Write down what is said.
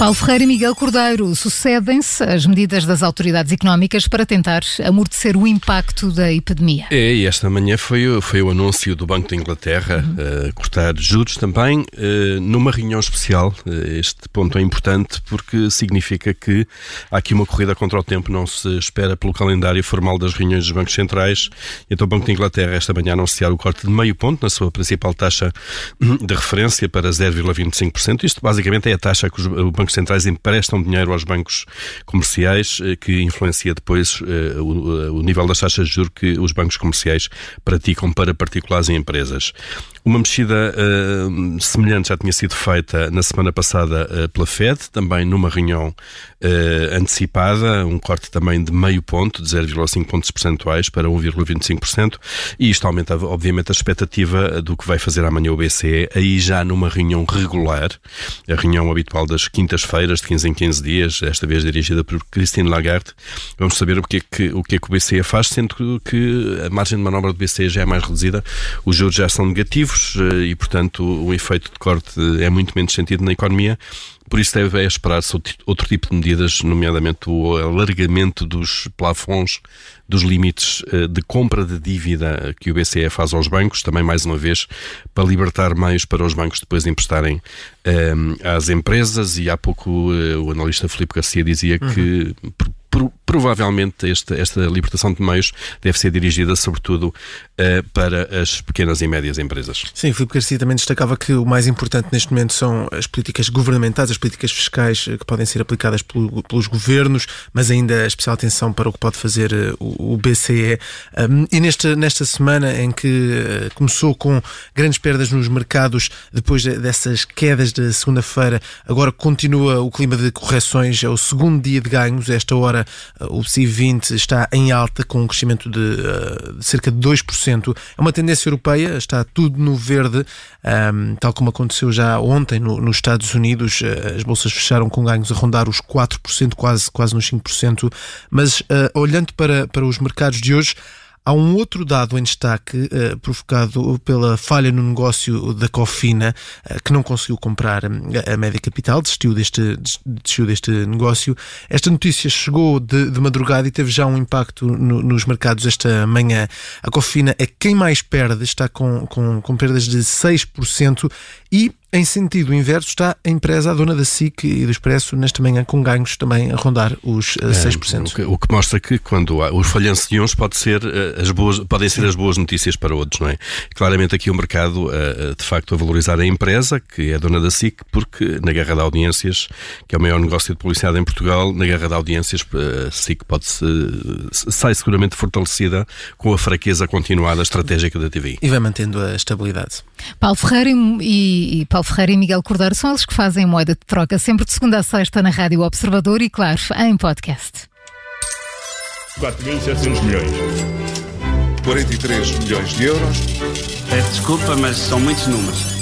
Paulo Ferreira e Miguel Cordeiro sucedem-se as medidas das autoridades económicas para tentar amortecer o impacto da epidemia. É, e esta manhã foi, foi o anúncio do Banco da Inglaterra uhum. uh, cortar juros também, uh, numa reunião especial. Uh, este ponto é importante porque significa que há aqui uma corrida contra o tempo, não se espera pelo calendário formal das reuniões dos bancos centrais. Então o Banco da Inglaterra esta manhã anunciar o corte de meio ponto na sua principal taxa de referência para 0,25%. Isto basicamente é a taxa que o Banco bancos centrais emprestam dinheiro aos bancos comerciais, eh, que influencia depois eh, eh, o nível das taxas de juros que os bancos comerciais praticam para particulares e empresas. Uma mexida uh, semelhante já tinha sido feita na semana passada uh, pela Fed, também numa reunião uh, antecipada, um corte também de meio ponto, de 0,5 pontos percentuais para 1,25%, e isto aumenta, obviamente, a expectativa do que vai fazer amanhã o BCE, aí já numa reunião regular, a reunião habitual das quintas-feiras, de 15 em 15 dias, esta vez dirigida por Christine Lagarde. Vamos saber o que é que o, que é que o BCE faz, sendo que a margem de manobra do BCE já é mais reduzida, os juros já são negativos, eh, e, portanto, o efeito de corte é muito menos sentido na economia. Por isso deve esperar-se outro tipo de medidas, nomeadamente o alargamento dos plafons, dos limites eh, de compra de dívida que o BCE faz aos bancos, também mais uma vez para libertar meios para os bancos depois emprestarem um, eh, às empresas. E há pouco o analista Filipe Garcia dizia uhum. que provavelmente esta, esta libertação de meios deve ser dirigida sobretudo uh, para as pequenas e médias empresas. Sim, Filipe Garcia também destacava que o mais importante neste momento são as políticas governamentais, as políticas fiscais uh, que podem ser aplicadas pelo, pelos governos, mas ainda especial atenção para o que pode fazer uh, o, o, BCE. Um, e nesta, nesta semana em que começou com grandes perdas nos mercados, depois dessas quedas da segunda-feira, agora continua o clima de correções, é o segundo dia de ganhos, esta hora o PSI 20 está em alta, com um crescimento de, uh, de cerca de 2%. É uma tendência europeia, está tudo no verde, um, tal como aconteceu já ontem no, nos Estados Unidos. Uh, as bolsas fecharam com ganhos a rondar os 4%, quase, quase nos 5%. Mas uh, olhando para, para os mercados de hoje, Há um outro dado em destaque uh, provocado pela falha no negócio da Cofina, uh, que não conseguiu comprar a, a média capital, desistiu deste, desistiu deste negócio. Esta notícia chegou de, de madrugada e teve já um impacto no, nos mercados esta manhã. A Cofina é quem mais perde, está com, com, com perdas de 6% e em sentido inverso está a empresa, a dona da SIC e do Expresso, nesta manhã com ganhos também a rondar os 6%. É, o, que, o que mostra que quando há, os falhanços de uns pode ser, eh, as boas, podem ser as boas notícias para outros, não é? Claramente aqui o mercado, eh, de facto, a valorizar a empresa, que é a dona da SIC, porque na guerra de audiências, que é o maior negócio de publicidade em Portugal, na guerra de audiências, eh, a SIC pode -se, sai seguramente fortalecida com a fraqueza continuada estratégica da TV. E vai mantendo a estabilidade. Paulo Ferreira e, e Paulo Ferreira e Miguel Cordeiro são eles que fazem moeda de troca sempre de segunda a sexta na Rádio Observador e, claro, em podcast. 4.700 milhões. 43 milhões de euros. Peço desculpa, mas são muitos números.